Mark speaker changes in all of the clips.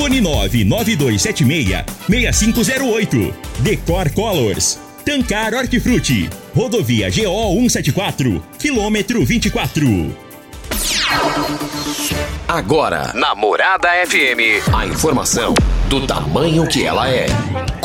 Speaker 1: Fone 99276 6508. Decor Colors. Tancar Hortifruti. Rodovia GO 174, quilômetro 24.
Speaker 2: Agora, na Morada FM, a informação do tamanho que ela é.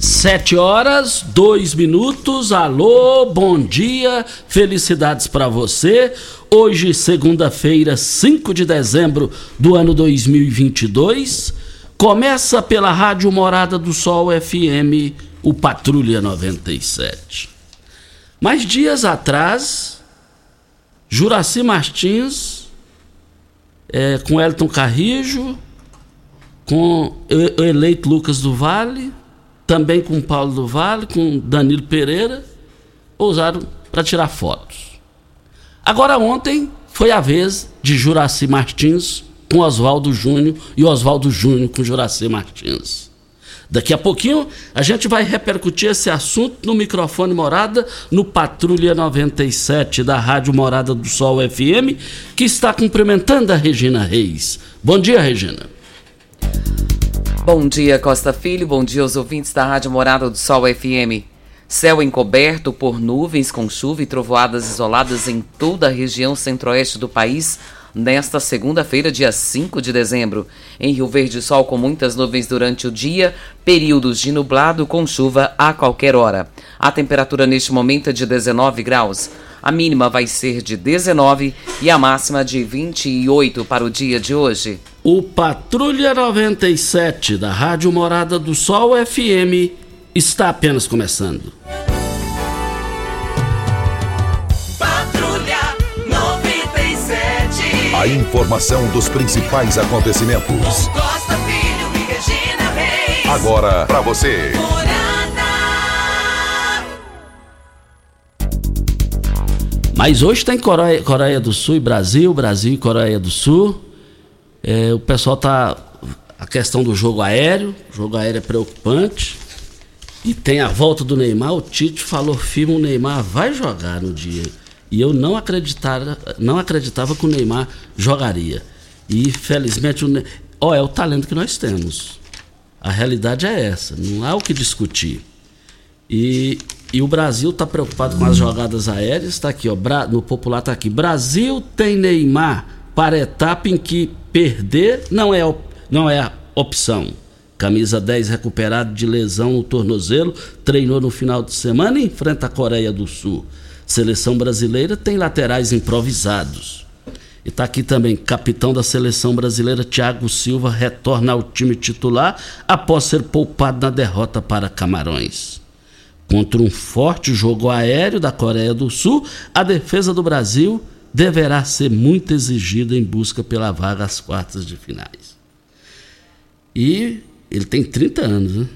Speaker 3: Sete horas, dois minutos. Alô, bom dia, felicidades para você. Hoje, segunda-feira, 5 de dezembro do ano 2022. Começa pela Rádio Morada do Sol FM, o Patrulha 97. Mais dias atrás, Juraci Martins, é, com Elton Carrijo, com o eleito Lucas do Vale também com Paulo do Vale, com Danilo Pereira, ousaram para tirar fotos. Agora ontem foi a vez de Juraci Martins com Oswaldo Júnior e Oswaldo Júnior com Juraci Martins. Daqui a pouquinho a gente vai repercutir esse assunto no microfone Morada, no Patrulha 97 da Rádio Morada do Sol FM, que está cumprimentando a Regina Reis. Bom dia, Regina.
Speaker 4: Bom dia, Costa Filho. Bom dia aos ouvintes da Rádio Morada do Sol FM. Céu encoberto por nuvens com chuva e trovoadas isoladas em toda a região centro-oeste do país nesta segunda-feira, dia 5 de dezembro. Em Rio Verde, sol com muitas nuvens durante o dia, períodos de nublado com chuva a qualquer hora. A temperatura neste momento é de 19 graus. A mínima vai ser de 19 e a máxima de 28 para o dia de hoje.
Speaker 3: O Patrulha 97 da Rádio Morada do Sol FM está apenas começando.
Speaker 5: Patrulha 97.
Speaker 2: A informação dos principais acontecimentos.
Speaker 5: Costa Filho e Regina Reis.
Speaker 2: Agora para você.
Speaker 3: Mas hoje tem Coreia, Coreia do Sul e Brasil, Brasil e Coreia do Sul. É, o pessoal tá. A questão do jogo aéreo, jogo aéreo é preocupante. E tem a volta do Neymar. O Tite falou firme: o Neymar vai jogar no dia. E eu não acreditava, não acreditava que o Neymar jogaria. E felizmente, o, oh, é o talento que nós temos. A realidade é essa, não há o que discutir. E e o Brasil está preocupado com as jogadas aéreas. Está aqui, ó, no popular está aqui. Brasil tem Neymar para etapa em que perder não é, não é opção. Camisa 10 recuperado de lesão no tornozelo, treinou no final de semana e enfrenta a Coreia do Sul. Seleção brasileira tem laterais improvisados. E está aqui também, capitão da seleção brasileira, Thiago Silva, retorna ao time titular após ser poupado na derrota para Camarões. Contra um forte jogo aéreo da Coreia do Sul, a defesa do Brasil deverá ser muito exigida em busca pela vaga às quartas de finais. E ele tem 30 anos, né?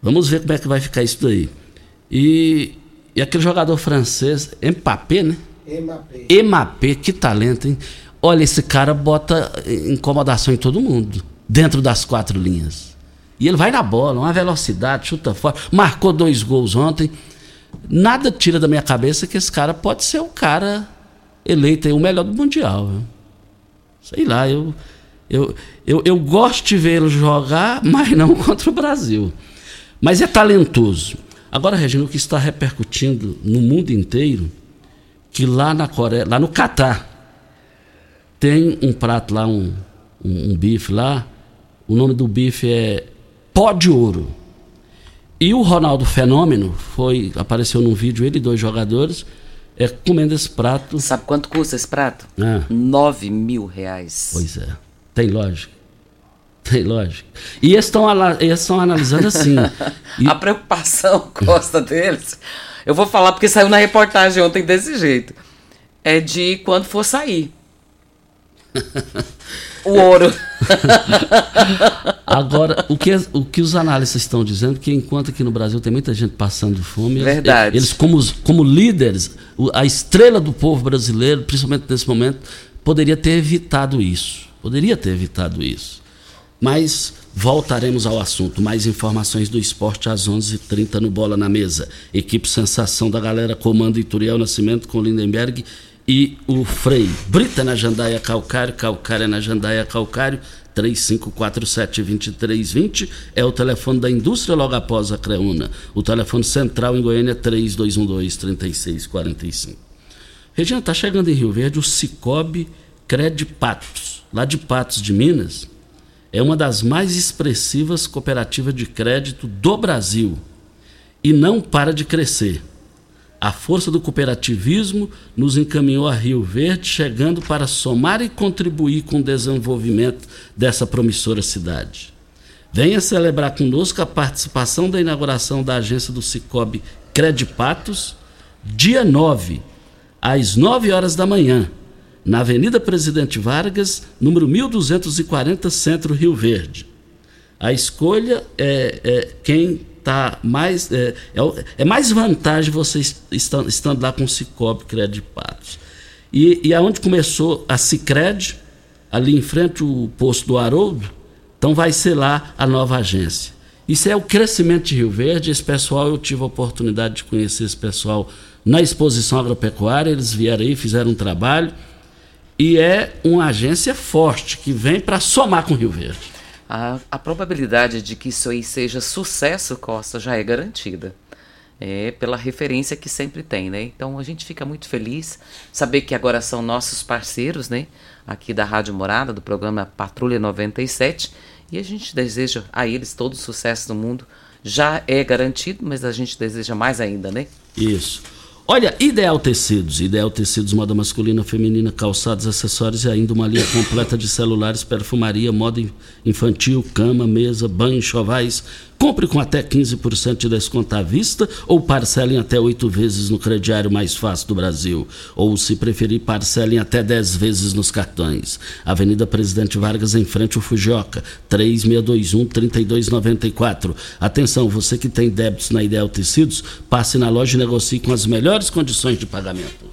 Speaker 3: Vamos ver como é que vai ficar isso daí. E, e aquele jogador francês, Mbappé, né? Mbappé. Mbappé, que talento, hein? Olha, esse cara bota incomodação em todo mundo, dentro das quatro linhas. E ele vai na bola, uma velocidade, chuta fora. Marcou dois gols ontem. Nada tira da minha cabeça que esse cara pode ser o cara eleito aí, o melhor do Mundial. Sei lá, eu, eu, eu, eu gosto de vê-lo jogar, mas não contra o Brasil. Mas é talentoso. Agora, Regina, o que está repercutindo no mundo inteiro, que lá na Coreia, lá no Catar, tem um prato lá, um, um, um bife lá, o nome do bife é pó de ouro. E o Ronaldo Fenômeno foi, apareceu num vídeo, ele e dois jogadores, é, comendo esse prato.
Speaker 4: Sabe quanto custa esse prato?
Speaker 3: Ah.
Speaker 4: 9 mil reais.
Speaker 3: Pois é, tem lógica. Tem lógica. E eles estão analisando assim. e-
Speaker 4: A preocupação, Costa, deles, eu vou falar porque saiu na reportagem ontem desse jeito, é de quando for sair. O ouro.
Speaker 3: Agora, o que, o que os analistas estão dizendo que enquanto aqui no Brasil tem muita gente passando fome, eles-
Speaker 4: Verdade.
Speaker 3: eles, como, como líderes, a estrela do povo brasileiro, principalmente nesse momento, poderia ter evitado isso. Poderia ter evitado isso. Mas voltaremos ao assunto. Mais informações do esporte às 11h30 no Bola na Mesa. Equipe Sensação da Galera comando Ituriel Nascimento com Lindenberg e o Frei. Brita na Jandaia Calcário, Calcária na Jandaia Calcário. 3547-2320 é o telefone da indústria logo após a Creuna. O telefone central em Goiânia é 3212-3645. Regina, está chegando em Rio Verde o Cicobi Cred Patos, lá de Patos de Minas. É uma das mais expressivas cooperativas de crédito do Brasil e não para de crescer. A força do cooperativismo nos encaminhou a Rio Verde, chegando para somar e contribuir com o desenvolvimento dessa promissora cidade. Venha celebrar conosco a participação da inauguração da agência do Cicobi Credipatos, dia 9, às 9 horas da manhã, na Avenida Presidente Vargas, número 1240, Centro Rio Verde. A escolha é, é quem está mais. É, é, é mais vantagem você est- estan- estando lá com o Cicobi Crédito Patos. E, e aonde começou a Cicred, ali em frente o posto do Haroldo, então vai ser lá a nova agência. Isso é o crescimento de Rio Verde. Esse pessoal, eu tive a oportunidade de conhecer esse pessoal na exposição agropecuária. Eles vieram aí, fizeram um trabalho. E é uma agência forte que vem para somar com Rio Verde.
Speaker 4: A, a probabilidade de que isso aí seja sucesso, Costa, já é garantida. É pela referência que sempre tem, né? Então a gente fica muito feliz saber que agora são nossos parceiros, né? Aqui da Rádio Morada, do programa Patrulha 97. E a gente deseja a eles todo o sucesso do mundo. Já é garantido, mas a gente deseja mais ainda, né?
Speaker 3: Isso. Olha, Ideal Tecidos. Ideal Tecidos, moda masculina, feminina, calçados, acessórios e ainda uma linha completa de celulares, perfumaria, moda infantil, cama, mesa, banho, enxovais. Compre com até 15% de desconto à vista ou parcelem até oito vezes no crediário mais fácil do Brasil. Ou, se preferir, parcelem até 10 vezes nos cartões. Avenida Presidente Vargas, em frente ao Fujioka, 3621-3294. Atenção, você que tem débitos na Ideal Tecidos, passe na loja e negocie com as melhores condições de pagamento.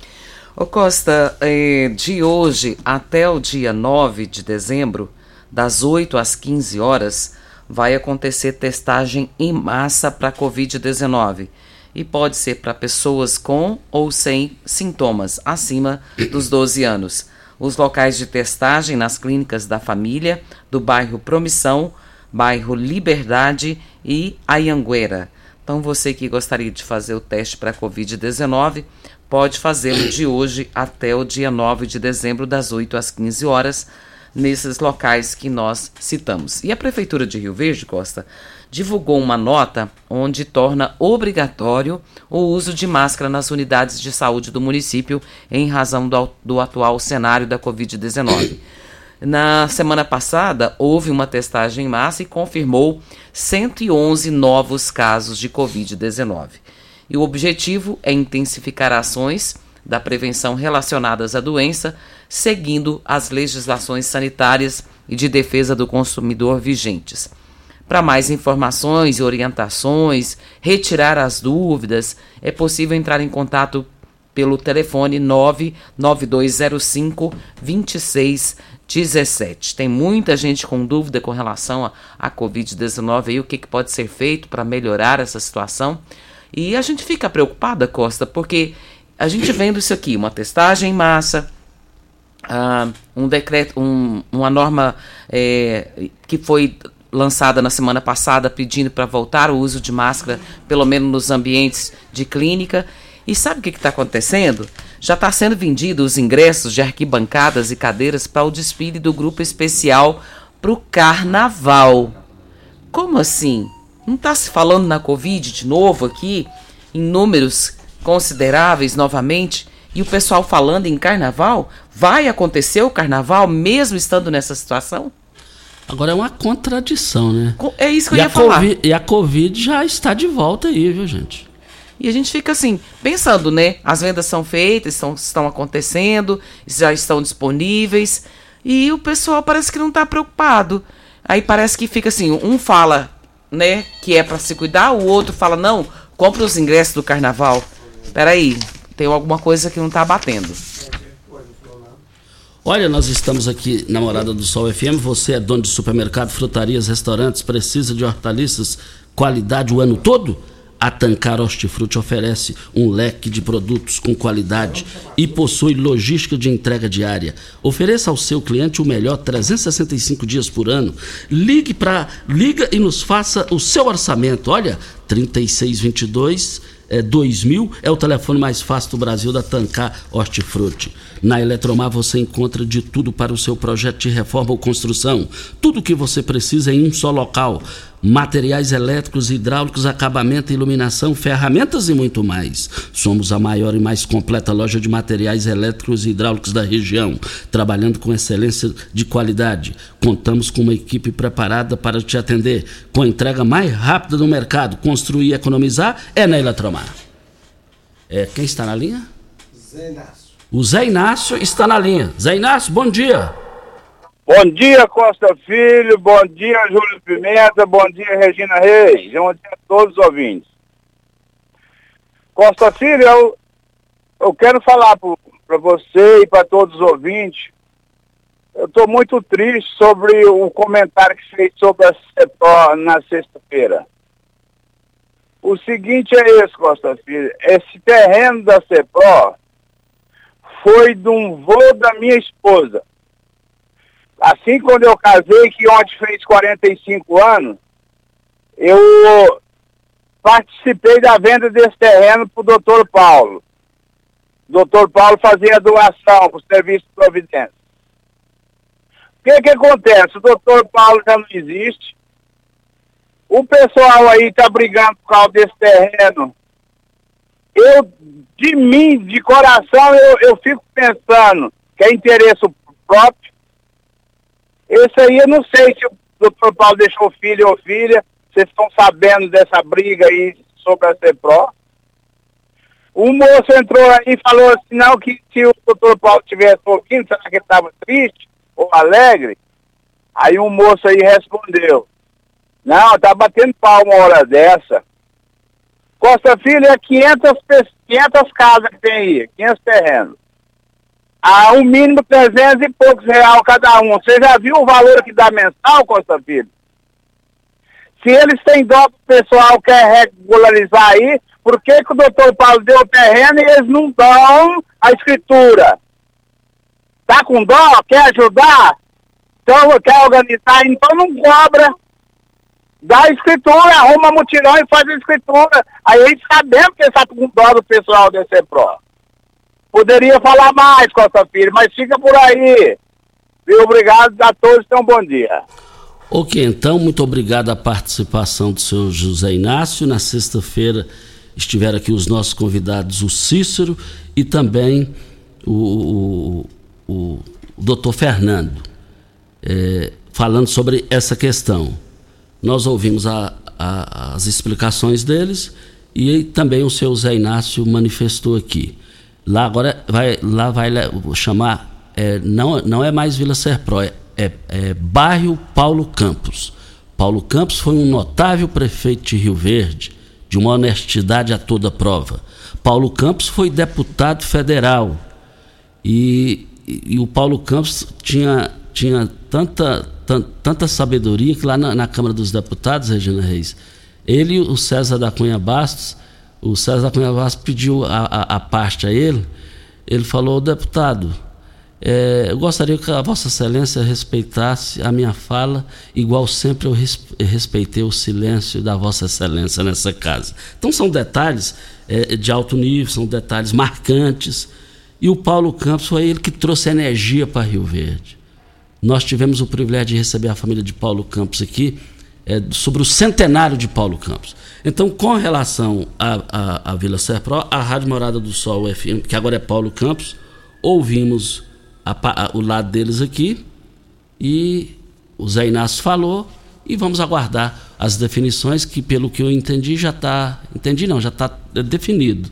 Speaker 4: Ô Costa, eh, de hoje até o dia 9 de dezembro, das 8 às 15 horas, vai acontecer testagem em massa para Covid-19. E pode ser para pessoas com ou sem sintomas, acima dos 12 anos. Os locais de testagem nas clínicas da família, do bairro Promissão, bairro Liberdade e Ayanguera. Então, você que gostaria de fazer o teste para Covid-19, pode fazê-lo de hoje até o dia 9 de dezembro, das 8 às 15 horas, nesses locais que nós citamos. E a Prefeitura de Rio Verde, Costa, divulgou uma nota onde torna obrigatório o uso de máscara nas unidades de saúde do município em razão do, do atual cenário da Covid-19. Na semana passada, houve uma testagem em massa e confirmou 111 novos casos de Covid-19. E o objetivo é intensificar ações da prevenção relacionadas à doença, seguindo as legislações sanitárias e de defesa do consumidor vigentes. Para mais informações e orientações, retirar as dúvidas, é possível entrar em contato pelo telefone 99205 2617. Tem muita gente com dúvida com relação à Covid-19 e o que, que pode ser feito para melhorar essa situação. E a gente fica preocupada, Costa, porque a gente vendo isso aqui, uma testagem em massa, ah, um decreto, um, uma norma é, que foi lançada na semana passada pedindo para voltar o uso de máscara, pelo menos nos ambientes de clínica. E sabe o que está acontecendo? Já está sendo vendido os ingressos de arquibancadas e cadeiras para o desfile do grupo especial para o carnaval. Como assim? Não está se falando na Covid de novo aqui, em números consideráveis novamente, e o pessoal falando em carnaval? Vai acontecer o carnaval mesmo estando nessa situação?
Speaker 3: Agora é uma contradição, né?
Speaker 4: É isso que
Speaker 3: e
Speaker 4: eu ia falar.
Speaker 3: COVID, e a Covid já está de volta aí, viu, gente?
Speaker 4: E a gente fica assim, pensando, né? As vendas são feitas, estão, estão acontecendo, já estão disponíveis. E o pessoal parece que não está preocupado. Aí parece que fica assim, um fala, né, que é para se cuidar, o outro fala, não, compra os ingressos do carnaval. Peraí, tem alguma coisa que não está batendo.
Speaker 3: Olha, nós estamos aqui na Morada do Sol FM. Você é dono de supermercado, frutarias, restaurantes, precisa de hortaliças, qualidade o ano todo? A Tancar Hortifruti oferece um leque de produtos com qualidade e possui logística de entrega diária. Ofereça ao seu cliente o melhor 365 dias por ano. Ligue para liga e nos faça o seu orçamento. Olha, 3622 é, 2000 é o telefone mais fácil do Brasil da Tancar Hortifruti. Na Eletromar você encontra de tudo para o seu projeto de reforma ou construção. Tudo o que você precisa em um só local. Materiais elétricos, hidráulicos, acabamento, iluminação, ferramentas e muito mais. Somos a maior e mais completa loja de materiais elétricos e hidráulicos da região, trabalhando com excelência de qualidade. Contamos com uma equipe preparada para te atender, com a entrega mais rápida do mercado. Construir e economizar é na Eletromar. É, quem está na linha? Zé Inácio. O Zé Inácio está na linha. Zé Inácio, bom dia.
Speaker 6: Bom dia, Costa Filho. Bom dia, Júlio Pimenta. Bom dia, Regina Reis. Bom dia a todos os ouvintes. Costa Filho, eu, eu quero falar para você e para todos os ouvintes. Eu estou muito triste sobre o comentário que fez sobre a CEPRO na sexta-feira. O seguinte é esse, Costa Filho. Esse terreno da CEPRO foi de um vô da minha esposa. Assim, quando eu casei, que ontem fez 45 anos, eu participei da venda desse terreno para o doutor Paulo. O doutor Paulo fazia doação para o Serviço de Providência. O que que acontece? O doutor Paulo já não existe. O pessoal aí está brigando por causa desse terreno. Eu, de mim, de coração, eu, eu fico pensando que é interesse próprio esse aí eu não sei se o doutor Paulo deixou filho ou filha. Vocês estão sabendo dessa briga aí sobre a CEPRO. O moço entrou aí e falou assim, não, que se o doutor Paulo tivesse ouvindo, será que ele estava triste ou alegre? Aí um moço aí respondeu, não, tá batendo palma uma hora dessa. Costa Filho é 500, 500 casas que tem aí, 500 terrenos a um mínimo 300 e poucos real cada um. Você já viu o valor que dá mensal, Costa Filho? Se eles têm dó que o pessoal quer regularizar aí, por que, que o doutor Paulo deu o terreno e eles não dão a escritura? Tá com dó? Quer ajudar? Então quer organizar? Então não cobra. Dá a escritura, arruma mutirão e faz a escritura. Aí eles sabemos que eles estão com dó do pessoal do ECPRO. Poderia falar mais, Costa Filho, mas fica por aí. E obrigado a todos, então bom dia.
Speaker 3: Ok, então, muito obrigado a participação do senhor José Inácio. Na sexta-feira estiveram aqui os nossos convidados, o Cícero e também o, o, o, doutor Fernando, é, falando sobre essa questão. Nós ouvimos a, a, as explicações deles e também o seu Zé Inácio manifestou aqui. Lá agora vai, lá vai chamar, é, não, não é mais Vila Serpro, é, é, é bairro Paulo Campos. Paulo Campos foi um notável prefeito de Rio Verde, de uma honestidade a toda prova. Paulo Campos foi deputado federal e, e, e o Paulo Campos tinha, tinha tanta, tanta, tanta sabedoria que lá na, na Câmara dos Deputados, Regina Reis, ele e o César da Cunha Bastos o César Cunha Vaz pediu a, a, a, parte a ele, ele falou, deputado, É, eu gostaria que a Vossa Excelência respeitasse a minha fala, igual sempre eu respeitei o silêncio da Vossa Excelência nessa casa. Então são detalhes é, de alto nível, são detalhes marcantes. E o Paulo Campos foi ele que trouxe energia para Rio Verde. Nós tivemos o privilégio de receber a família de Paulo Campos aqui, é, sobre o centenário de Paulo Campos. Então, com relação à Vila Serpro, a Rádio Morada do Sol FM, que agora é Paulo Campos, ouvimos a, a, o lado deles aqui e o Zé Inácio falou e vamos aguardar as definições que, pelo que eu entendi, já está. Entendi não, já está definido.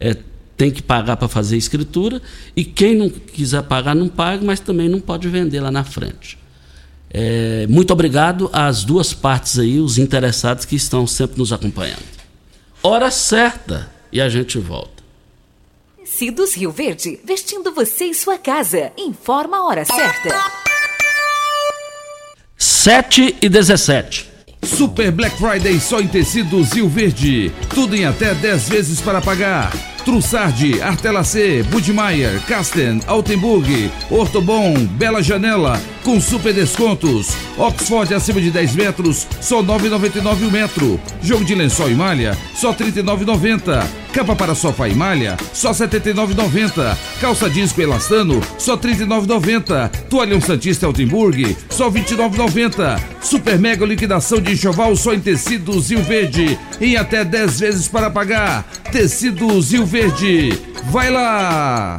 Speaker 3: É, tem que pagar para fazer escritura e quem não quiser pagar não paga, mas também não pode vender lá na frente. É, muito obrigado às duas partes aí, os interessados que estão sempre nos acompanhando. Hora certa e a gente volta.
Speaker 7: Tecidos Rio Verde, vestindo você e sua casa. Informa a hora certa.
Speaker 3: 7 e 17.
Speaker 8: Super Black Friday só em tecidos Rio Verde. Tudo em até 10 vezes para pagar. Trussardi, Artelacê, Budmeier, Casten, Altenburg, Ortobon, Bela Janela, com super descontos. Oxford acima de 10 metros, só 9,99 o metro. Jogo de lençol e malha, só 39,90. Capa para sofá e malha, só 79,90. Calça disco elastano, só 39,90. Toalhão Santista Altenburg, só 29,90. Super mega liquidação de enxoval só em tecidos Rio Verde, em até 10 vezes para pagar. Tecidos Rio Verde, vai lá!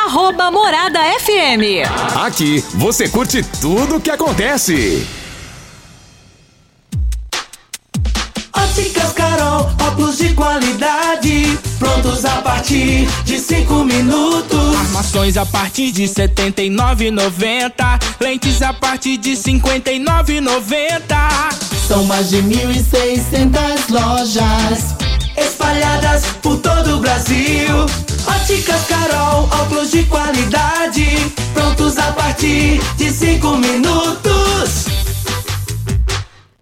Speaker 7: Arroba Morada FM.
Speaker 2: Aqui você curte tudo o que acontece.
Speaker 5: Óticas Carol, óculos de qualidade, prontos a partir de cinco minutos.
Speaker 9: Armações a partir de setenta e nove lentes a partir de cinquenta e
Speaker 5: São mais de mil e seiscentas lojas espalhadas por todo o Brasil. Óticas Carol, óculos de qualidade, prontos a partir de cinco minutos.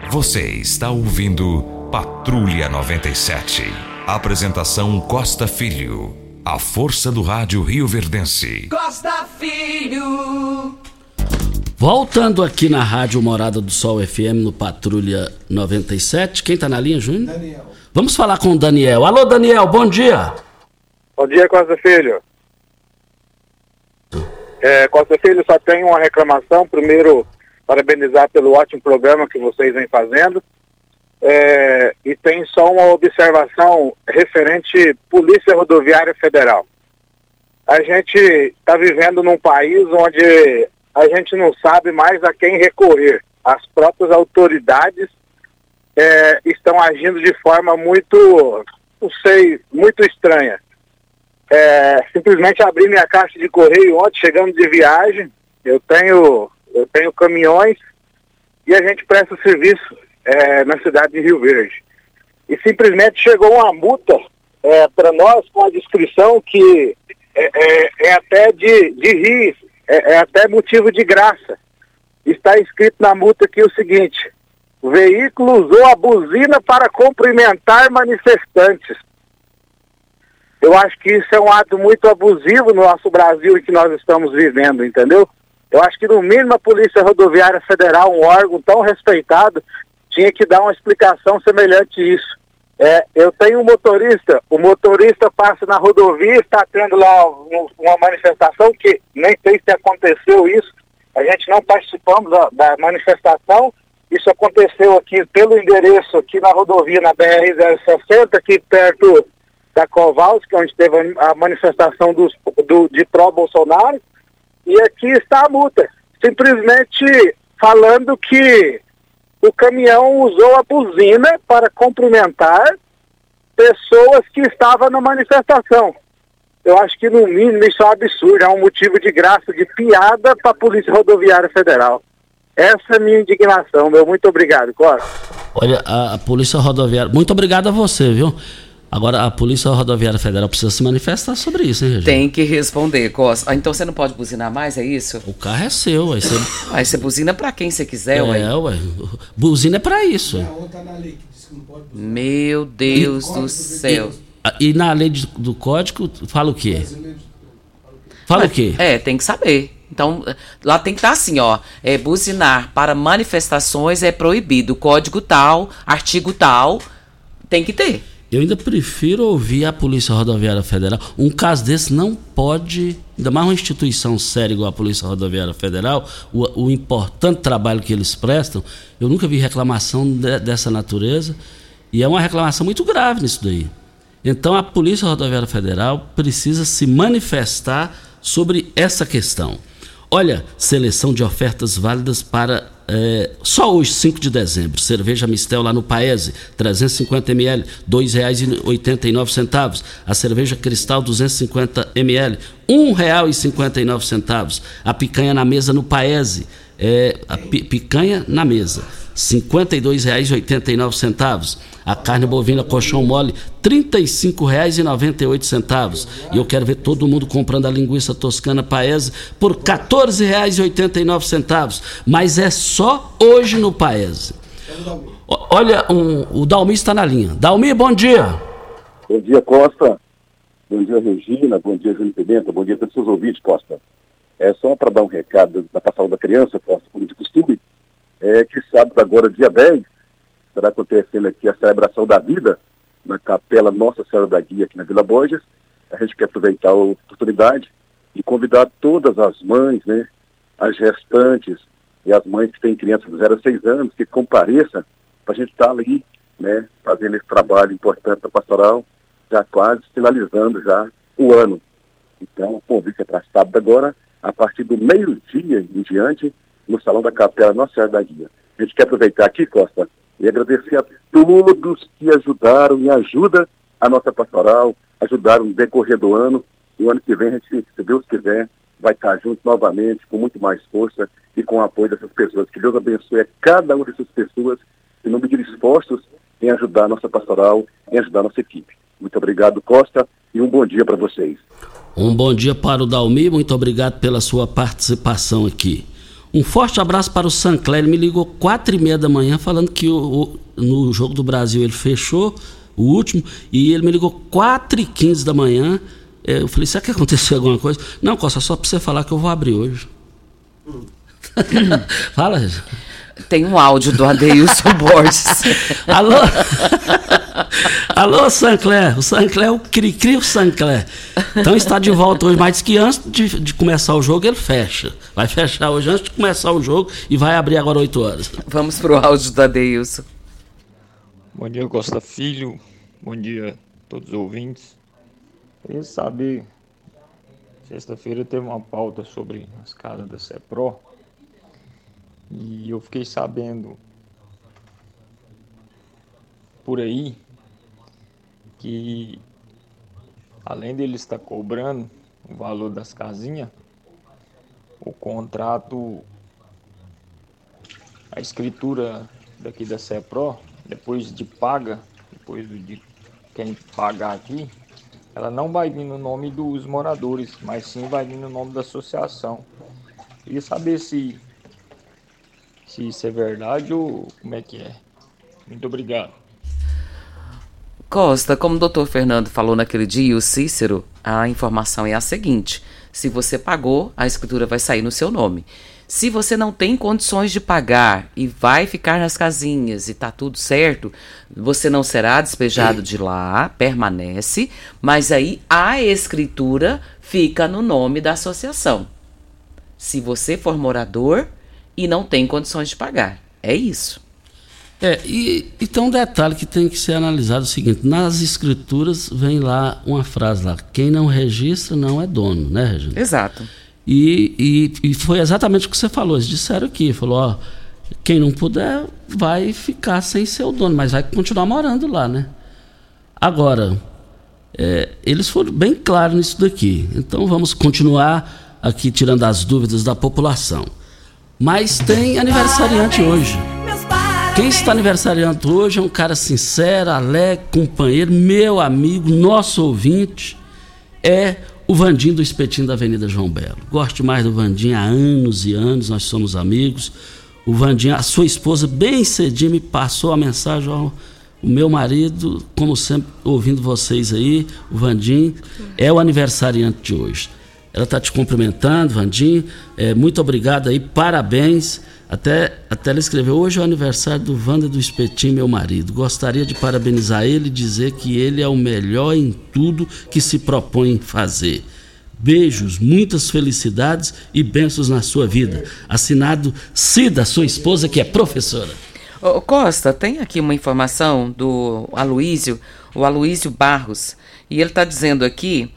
Speaker 2: Você está ouvindo Patrulha 97. Apresentação Costa Filho. A força do rádio Rio Verdense.
Speaker 5: Costa Filho.
Speaker 3: Voltando aqui na Rádio Morada do Sol FM no Patrulha 97. Quem tá na linha, Júnior? Daniel. Vamos falar com o Daniel. Alô, Daniel, bom dia.
Speaker 10: Bom dia, Costa Filho. É, Costa Filho, só tenho uma reclamação. Primeiro, parabenizar pelo ótimo programa que vocês vêm fazendo. É, e tem só uma observação referente Polícia Rodoviária Federal. A gente está vivendo num país onde a gente não sabe mais a quem recorrer. As próprias autoridades é, estão agindo de forma muito, não sei, muito estranha. É, simplesmente abri minha caixa de correio ontem, chegando de viagem, eu tenho, eu tenho caminhões e a gente presta serviço é, na cidade de Rio Verde. E simplesmente chegou uma multa é, para nós com a descrição que é, é, é até de, de rir, é, é até motivo de graça. Está escrito na multa aqui o seguinte, o veículo usou a buzina para cumprimentar manifestantes. Eu acho que isso é um ato muito abusivo no nosso Brasil que nós estamos vivendo, entendeu? Eu acho que no mínimo a Polícia Rodoviária Federal, um órgão tão respeitado, tinha que dar uma explicação semelhante a isso. É, eu tenho um motorista, o motorista passa na rodovia, está tendo lá uma manifestação que nem sei se aconteceu isso, a gente não participamos da, da manifestação, isso aconteceu aqui pelo endereço aqui na rodovia, na BR-060, aqui perto da Kowalski, onde teve a manifestação dos, do, de pró-Bolsonaro. E aqui está a multa. Simplesmente falando que o caminhão usou a buzina para cumprimentar pessoas que estavam na manifestação. Eu acho que no mínimo isso é um absurdo, é um motivo de graça, de piada para a Polícia Rodoviária Federal. Essa é a minha indignação, meu. Muito obrigado, Costa.
Speaker 3: Olha, a, a Polícia Rodoviária. Muito obrigado a você, viu? Agora, a Polícia Rodoviária Federal precisa se manifestar sobre isso, hein, Regina?
Speaker 4: Tem que responder, Costa. Ah, então você não pode buzinar mais, é isso?
Speaker 3: O carro é seu, aí você.
Speaker 4: Aí você buzina pra quem você quiser,
Speaker 3: é,
Speaker 4: ué.
Speaker 3: ué. Buzina é pra isso.
Speaker 4: Meu Deus do céu.
Speaker 3: Ah, E na lei do código fala o quê? Fala o quê?
Speaker 4: É, tem que saber. Então, lá tem que estar assim, ó. É, buzinar para manifestações é proibido. Código tal, artigo tal, tem que ter.
Speaker 3: Eu ainda prefiro ouvir a Polícia Rodoviária Federal. Um caso desse não pode, ainda mais uma instituição séria igual a Polícia Rodoviária Federal, o, o importante trabalho que eles prestam, eu nunca vi reclamação de- dessa natureza e é uma reclamação muito grave nisso daí. Então a Polícia Rodoviária Federal precisa se manifestar sobre essa questão. Olha, seleção de ofertas válidas para é, só hoje, 5 de dezembro. Cerveja Mistel lá no Paese, 350 ml, R$ 2,89. A cerveja Cristal 250 ml, R$ 1,59. A picanha na mesa no Paese, é, a pi- picanha na mesa, 52,89. A carne bovina colchão mole, R$ 35,98. E eu quero ver todo mundo comprando a linguiça toscana Paese por R$ 14,89. Mas é só hoje no Paese. Olha, um- o Dalmi está na linha. Dalmi, bom dia.
Speaker 11: Bom dia, Costa. Bom dia, Regina. Bom dia, Júnior Pimenta. Bom dia a todos os ouvintes, Costa. É só para dar um recado da passada da criança, Costa, como de costume, é que sábado agora, dia 10, estará acontecendo aqui a celebração da vida na Capela Nossa Senhora da Guia, aqui na Vila Borges. A gente quer aproveitar a oportunidade e convidar todas as mães, né, as gestantes e as mães que têm crianças de 0 a 6 anos, que compareçam para a gente estar ali, né, fazendo esse trabalho importante da pastoral, já quase finalizando já o ano. Então, o convite é para sábado agora, a partir do meio-dia em diante, no Salão da Capela Nossa Senhora da Guia. A gente quer aproveitar aqui, Costa, e agradecer a todos que ajudaram e ajudam a nossa pastoral, ajudaram no decorrer do ano. E o ano que vem, a gente, se Deus quiser, vai estar junto novamente, com muito mais força e com o apoio dessas pessoas. Que Deus abençoe a cada uma dessas pessoas que não mediram esforços em ajudar a nossa pastoral, em ajudar a nossa equipe. Muito obrigado, Costa, e um bom dia para vocês.
Speaker 3: Um bom dia para o Dalmi, muito obrigado pela sua participação aqui. Um forte abraço para o Sancler, ele me ligou quatro e meia da manhã falando que o, o- no Jogo do Brasil ele fechou, o último, e ele me ligou quatro e quinze da manhã, eh, eu falei, será que aconteceu alguma coisa? Não, Costa, só para você falar que eu vou abrir hoje. Fala.
Speaker 4: Tem um áudio do Adeilson Borges.
Speaker 3: Alô? Alô, Sancler. O Sancler é o Cri-Cri, o Sancler. Então está de volta hoje, mas diz que antes de, de começar o jogo ele fecha. Vai fechar hoje antes de começar o jogo e vai abrir agora 8 horas.
Speaker 4: Vamos pro áudio do Adeilson.
Speaker 12: Bom dia, Costa Filho. Bom dia a todos os ouvintes. Queria saber, sexta-feira teve uma pauta sobre as casas da CEPRO e eu fiquei sabendo por aí que além dele estar cobrando o valor das casinhas, o contrato, a escritura daqui da CEPRO, depois de paga, depois de quem pagar aqui, ela não vai vir no nome dos moradores, mas sim vai vir no nome da associação. Queria saber se, se isso é verdade ou como é que é. Muito obrigado.
Speaker 4: Costa, como o doutor Fernando falou naquele dia, o Cícero, a informação é a seguinte: se você pagou, a escritura vai sair no seu nome. Se você não tem condições de pagar e vai ficar nas casinhas e tá tudo certo, você não será despejado de lá, permanece, mas aí a escritura fica no nome da associação. Se você for morador e não tem condições de pagar. É isso.
Speaker 3: É, e, e tem um detalhe que tem que ser analisado: é o seguinte, nas escrituras vem lá uma frase lá, quem não registra não é dono, né, Regina?
Speaker 4: Exato.
Speaker 3: E, e, e foi exatamente o que você falou. Eles disseram aqui, falou, ó, quem não puder vai ficar sem ser o dono, mas vai continuar morando lá, né? Agora, É, eles foram bem claros nisso daqui. Então vamos continuar aqui tirando as dúvidas da população. Mas tem aniversariante hoje. Quem está aniversariando hoje é um cara sincero, alegre, companheiro, meu amigo, nosso ouvinte, é o Vandim do Espetinho da Avenida João Belo. Gosto mais do Vandim há anos e anos, nós somos amigos. O Vandim, a sua esposa, bem cedinho, me passou a mensagem, ó, o meu marido, como sempre, ouvindo vocês aí, o Vandim, é o aniversariante de hoje. Ela está te cumprimentando, Vandim. É, muito obrigado aí, parabéns. Até, até ela escreveu: Hoje é o aniversário do Wanda do Espetinho, meu marido. Gostaria de parabenizar ele e dizer que ele é o melhor em tudo que se propõe fazer. Beijos, muitas felicidades e bênçãos na sua vida. Assinado Cida, sua esposa, que é professora.
Speaker 4: Ô, Costa, tem aqui uma informação do Aloísio, o Aloísio Barros, e ele está dizendo aqui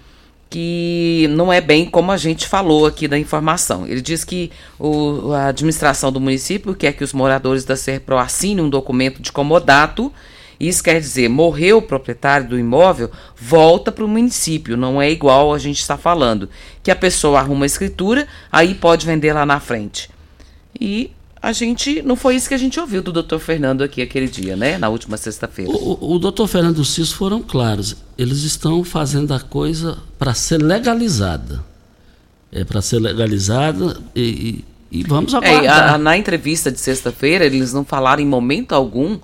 Speaker 4: que não é bem como a gente falou aqui da informação. Ele diz que o, a administração do município quer que os moradores da Serpro assinem um documento de comodato. Isso quer dizer, morreu o proprietário do imóvel, volta para o município. Não é igual a gente está falando. Que a pessoa arruma a escritura, aí pode vender lá na frente. E a gente não foi isso que a gente ouviu do doutor Fernando aqui aquele dia, né? Na última sexta-feira.
Speaker 3: O, o doutor Fernando e o Cis foram claros. Eles estão fazendo a coisa para ser legalizada. É para ser legalizada e, e, e vamos aguardar. É,
Speaker 4: a, a, na entrevista de sexta-feira, eles não falaram em momento algum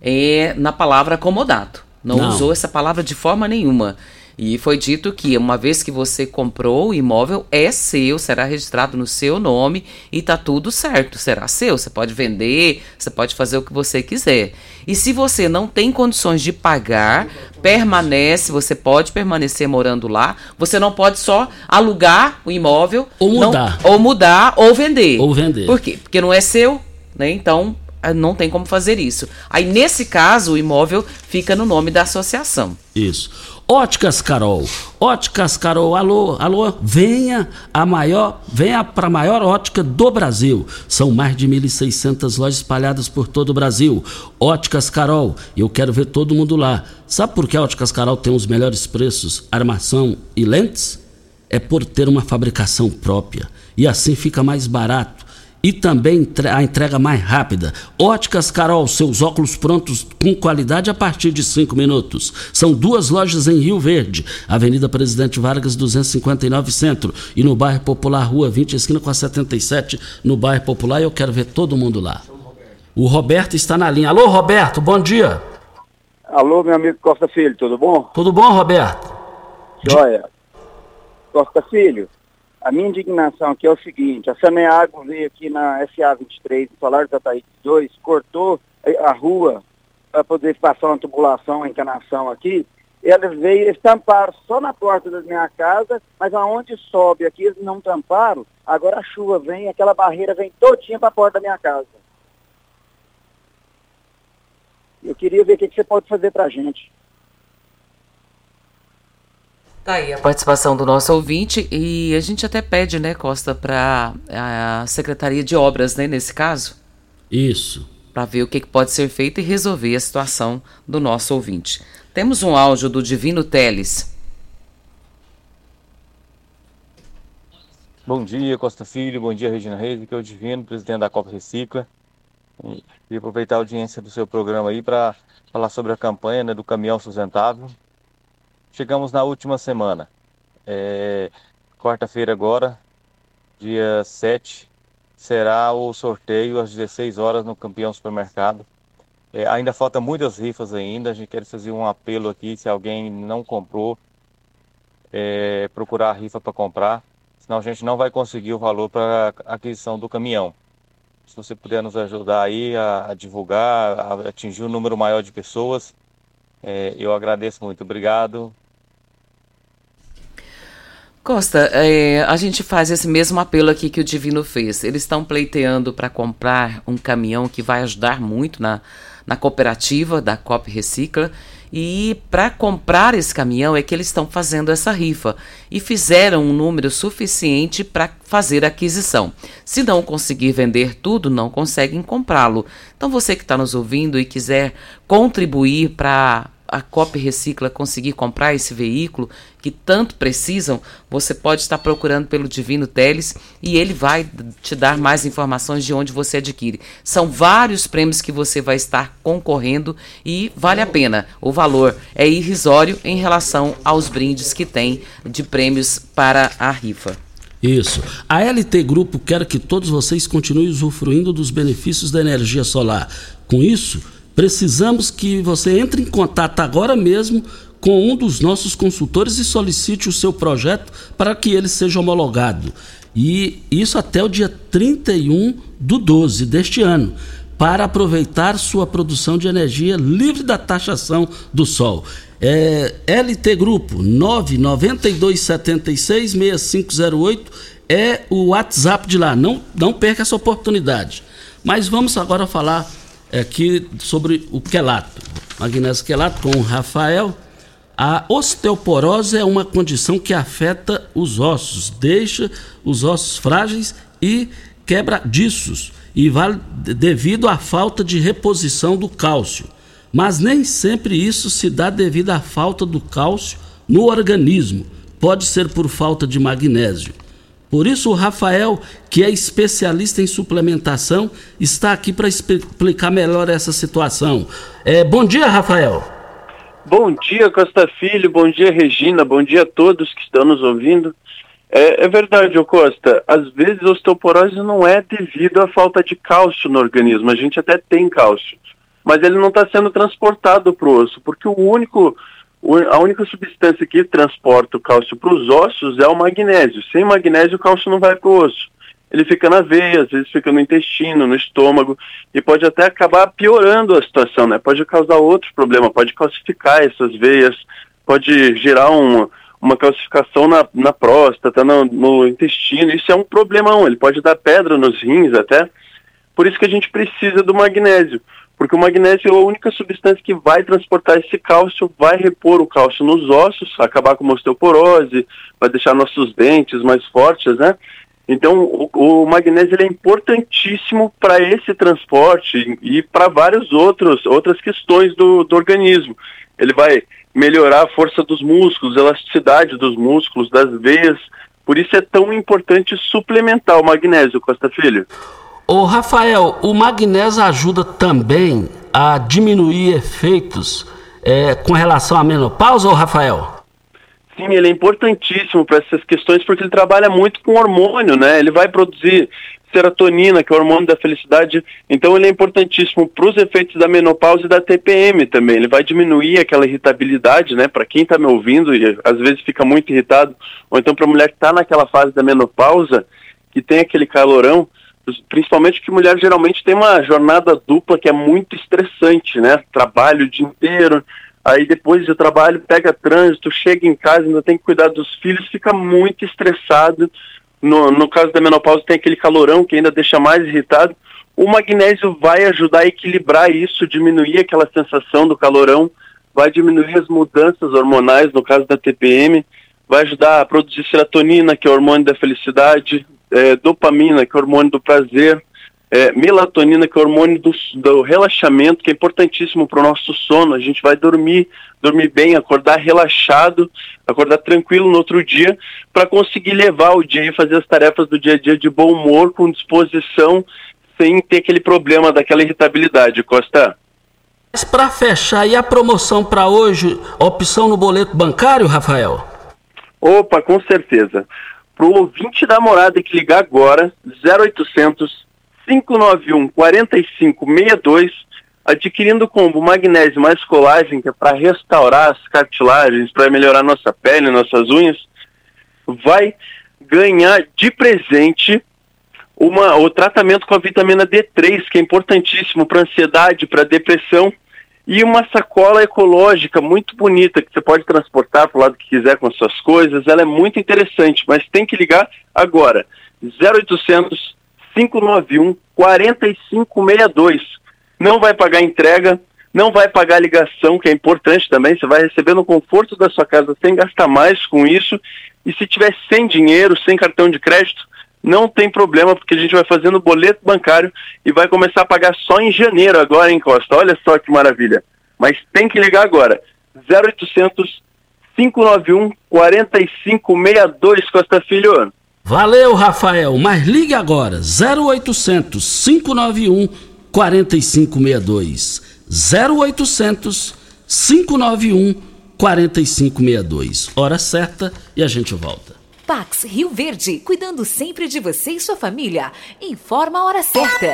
Speaker 4: é, na palavra acomodado. Não, não usou essa palavra de forma nenhuma. E foi dito que uma vez que você comprou o imóvel, é seu, será registrado no seu nome e tá tudo certo, será seu. Você pode vender, você pode fazer o que você quiser. E se você não tem condições de pagar, permanece, você pode permanecer morando lá. Você não pode só alugar o imóvel
Speaker 3: ou mudar,
Speaker 4: não, ou mudar ou vender.
Speaker 3: Ou vender.
Speaker 4: Por quê? Porque não é seu, né? Então ah, não tem como fazer isso. Aí nesse caso o imóvel fica no nome da associação.
Speaker 3: Isso. Óticas Carol. Óticas Carol, alô, alô, venha a maior, venha para a maior ótica do Brasil. São mais de 1.600 lojas espalhadas por todo o Brasil. Óticas Carol, eu quero ver todo mundo lá. Sabe por que a Óticas Carol tem os melhores preços, armação e lentes? É por ter uma fabricação própria. E assim fica mais barato e também a entrega mais rápida. Óticas Carol, seus óculos prontos com qualidade a partir de 5 minutos. São duas lojas em Rio Verde, Avenida Presidente Vargas 259 Centro e no bairro Popular, Rua 20, esquina com a 77, no bairro Popular. Eu quero ver todo mundo lá. O Roberto está na linha. Alô, Roberto, bom dia.
Speaker 6: Alô, meu amigo Costa Filho, tudo bom?
Speaker 3: Tudo bom, Roberto?
Speaker 6: Joia. Costa Filho, a minha indignação aqui é o seguinte, a Saneago veio aqui na SA23, Solar da Taíde 2, cortou a rua para poder passar uma tubulação, uma encanação aqui, eles veio, eles tamparam só na porta da minha casa, mas aonde sobe aqui eles não tamparam, agora a chuva vem, aquela barreira vem todinha para a porta da minha casa. Eu queria ver o que, que você pode fazer para a gente.
Speaker 4: Tá aí a participação do nosso ouvinte e a gente até pede, né, Costa, para a Secretaria de Obras, né, nesse caso?
Speaker 3: Isso.
Speaker 4: Para ver o que, pode ser feito e resolver a situação do nosso ouvinte. Temos um áudio do Divino Teles.
Speaker 13: Bom dia, Costa Filho. Bom dia, Regina Reis. Aqui é o Divino, presidente da Copa Recicla. E aproveitar a audiência do seu programa aí para falar sobre a campanha né, do caminhão sustentável. Chegamos na última semana. É, Quarta-feira agora, dia 7, será o sorteio às 16 horas no Campeão Supermercado. É, ainda falta muitas rifas ainda. A gente quer fazer um apelo aqui, se alguém não comprou, é, procurar a rifa para comprar. Senão a gente não vai conseguir o valor para aquisição do caminhão. Se você puder nos ajudar aí a, a divulgar, a atingir um número maior de pessoas, é, eu agradeço muito. Obrigado.
Speaker 4: Costa, é, a gente faz esse mesmo apelo aqui que o Divino fez. Eles estão pleiteando para comprar um caminhão que vai ajudar muito na, na cooperativa da COP Recicla. E para comprar esse caminhão é que eles estão fazendo essa rifa e fizeram um número suficiente para fazer a aquisição. Se não conseguir vender tudo, não conseguem comprá-lo. Então você que está nos ouvindo e quiser contribuir para a COP Recicla conseguir comprar esse veículo que tanto precisam, você pode estar procurando pelo Divino Teles e ele vai te dar mais informações de onde você adquire. São vários prêmios que você vai estar concorrendo e vale a pena. O valor é irrisório em relação aos brindes que tem de prêmios para a rifa.
Speaker 3: Isso. A LT Grupo quer que todos vocês continuem usufruindo dos benefícios da energia solar. Com isso, precisamos que você entre em contato agora mesmo com um dos nossos consultores e solicite o seu projeto para que ele seja homologado. E isso até o dia 31 do 12 deste ano, para aproveitar sua produção de energia livre da taxação do sol. É, LT Grupo 992766508 é o WhatsApp de lá. Não, não perca essa oportunidade. Mas vamos agora falar aqui sobre o quelato. Magnésio quelato com o Rafael. A osteoporose é uma condição que afeta os ossos, deixa os ossos frágeis e quebradiços e vale devido à falta de reposição do cálcio. Mas nem sempre isso se dá devido à falta do cálcio no organismo. Pode ser por falta de magnésio. Por isso, o Rafael, que é especialista em suplementação, está aqui para explicar melhor essa situação. É, bom dia, Rafael.
Speaker 14: Bom dia, Costa Filho, bom dia, Regina, bom dia a todos que estão nos ouvindo. É, é verdade, Costa, às vezes a osteoporose não é devido à falta de cálcio no organismo, a gente até tem cálcio, mas ele não está sendo transportado para o osso, porque o único, a única substância que transporta o cálcio para os ossos é o magnésio. Sem magnésio o cálcio não vai para o osso ele fica na veia, às vezes fica no intestino, no estômago, e pode até acabar piorando a situação, né? Pode causar outro problema, pode calcificar essas veias, pode gerar uma, uma calcificação na, na próstata, no, no intestino, isso é um problemão, ele pode dar pedra nos rins até, por isso que a gente precisa do magnésio, porque o magnésio é a única substância que vai transportar esse cálcio, vai repor o cálcio nos ossos, acabar com osteoporose, vai deixar nossos dentes mais fortes, né? Então, o, o magnésio é importantíssimo para esse transporte e para várias outros, outras questões do, do organismo. Ele vai melhorar a força dos músculos, elasticidade dos músculos, das veias. Por isso é tão importante suplementar o magnésio, Costa Filho.
Speaker 3: Ô Rafael, o magnésio ajuda também a diminuir efeitos é, com relação à menopausa, ô Rafael?
Speaker 14: Sim, ele é importantíssimo para essas questões porque ele trabalha muito com hormônio, né? Ele vai produzir serotonina, que é o hormônio da felicidade. Então ele é importantíssimo para os efeitos da menopausa e da TPM também. Ele vai diminuir aquela irritabilidade, né? Para quem está me ouvindo e às vezes fica muito irritado, ou então para a mulher que está naquela fase da menopausa, que tem aquele calorão, principalmente que mulher geralmente tem uma jornada dupla que é muito estressante, né? Trabalho o dia inteiro, aí depois do trabalho pega trânsito, chega em casa, ainda tem que cuidar dos filhos, fica muito estressado. No, no caso da menopausa tem aquele calorão que ainda deixa mais irritado. O magnésio vai ajudar a equilibrar isso, diminuir aquela sensação do calorão, vai diminuir as mudanças hormonais, no caso da TPM, vai ajudar a produzir serotonina, que é o hormônio da felicidade, é, dopamina, que é o hormônio do prazer, é, melatonina, que é o hormônio do, do relaxamento, que é importantíssimo para o nosso sono. A gente vai dormir, dormir bem, acordar relaxado, acordar tranquilo no outro dia, para conseguir levar o dia e fazer as tarefas do dia a dia de bom humor, com disposição, sem ter aquele problema daquela irritabilidade, Costa.
Speaker 3: Mas para fechar, e a promoção para hoje, opção no boleto bancário, Rafael?
Speaker 14: Opa, com certeza. Para o ouvinte da morada que ligar agora, 0800 591 4562, adquirindo o combo magnésio mais colágeno, que é para restaurar as cartilagens, para melhorar nossa pele, nossas unhas, vai ganhar de presente uma, o tratamento com a vitamina D3, que é importantíssimo para ansiedade, para depressão, e uma sacola ecológica muito bonita que você pode transportar para o lado que quiser com as suas coisas. Ela é muito interessante, mas tem que ligar agora. 0800 591 4562. Não vai pagar entrega, não vai pagar ligação, que é importante também, você vai receber no conforto da sua casa sem gastar mais com isso. E se tiver sem dinheiro, sem cartão de crédito, não tem problema, porque a gente vai fazendo boleto bancário e vai começar a pagar só em janeiro agora, hein, Costa? Olha só que maravilha. Mas tem que ligar agora. 0800 591 4562, Costa Filho.
Speaker 3: Valeu, Rafael, mas ligue agora, 0800 591 4562. 0800 591 4562. Hora certa e a gente volta.
Speaker 7: Pax Rio Verde, cuidando sempre de você e sua família. Informa a hora certa.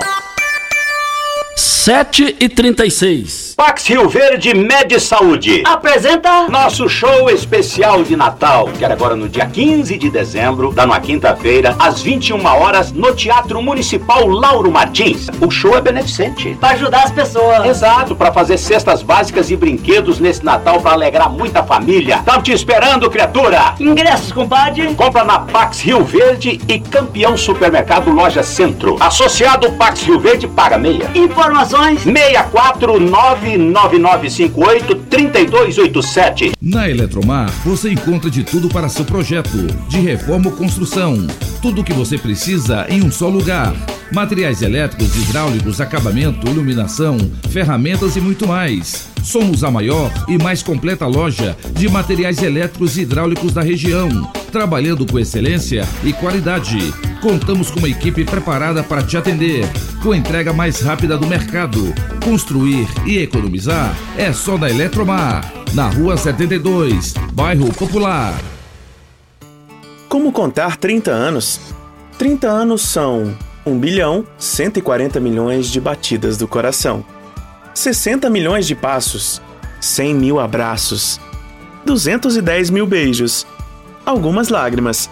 Speaker 3: 7 e 36
Speaker 11: Pax Rio Verde Med Saúde apresenta nosso show especial de Natal, que era agora no dia 15 de dezembro, da numa quinta-feira, às 21 horas, no Teatro Municipal Lauro Martins. O show é beneficente.
Speaker 15: Para ajudar as pessoas.
Speaker 11: Exato, para fazer cestas básicas e brinquedos nesse Natal para alegrar muita família. Estamos te esperando, criatura.
Speaker 15: Ingressos, compadre.
Speaker 11: Compra na Pax Rio Verde e Campeão Supermercado Loja Centro. Associado Pax Rio Verde paga meia.
Speaker 15: Informações
Speaker 11: 64999583287.
Speaker 8: Na Eletromar, você encontra de tudo para seu projeto, de reforma ou construção. Tudo o que você precisa em um só lugar. Materiais elétricos, hidráulicos, acabamento, iluminação, ferramentas e muito mais. Somos a maior e mais completa loja de materiais elétricos e hidráulicos da região, trabalhando com excelência e qualidade. Contamos com uma equipe preparada para te atender, com a entrega mais rápida do mercado. Construir e economizar é só da Eletromar, na Rua 72, Bairro Popular.
Speaker 16: Como contar 30 anos? 30 anos são 1 bilhão 140 milhões de batidas do coração, 60 milhões de passos, 100 mil abraços, 210 mil beijos, algumas lágrimas,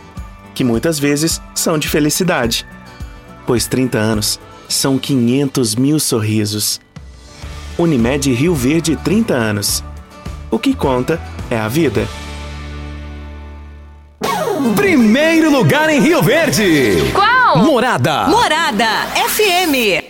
Speaker 16: que muitas vezes são de felicidade, pois 30 anos são 500 mil sorrisos. Unimed Rio Verde 30 anos. O que conta é a vida.
Speaker 17: Primeiro lugar em Rio Verde.
Speaker 18: Qual?
Speaker 17: Morada.
Speaker 18: Morada FM.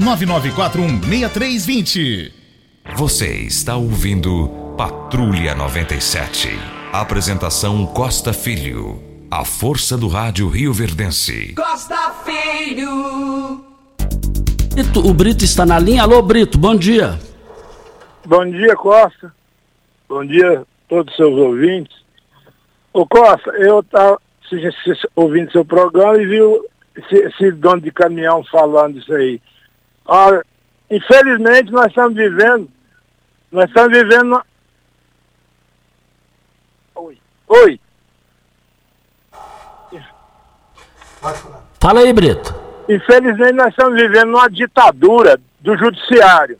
Speaker 19: 99416320.
Speaker 20: Você está ouvindo Patrulha 97. Apresentação Costa Filho. A força do rádio Rio Verdense.
Speaker 5: Costa Filho.
Speaker 3: Brito, o Brito está na linha. Alô, Brito, bom dia.
Speaker 10: Bom dia, Costa. Bom dia a todos os seus ouvintes. Ô Costa, eu estava ouvindo seu programa e vi esse, esse dono de caminhão falando isso aí. Olha, infelizmente nós estamos vivendo, nós estamos vivendo. Oi. Oi.
Speaker 3: Fala aí, Brito.
Speaker 10: Infelizmente nós estamos vivendo uma ditadura do judiciário.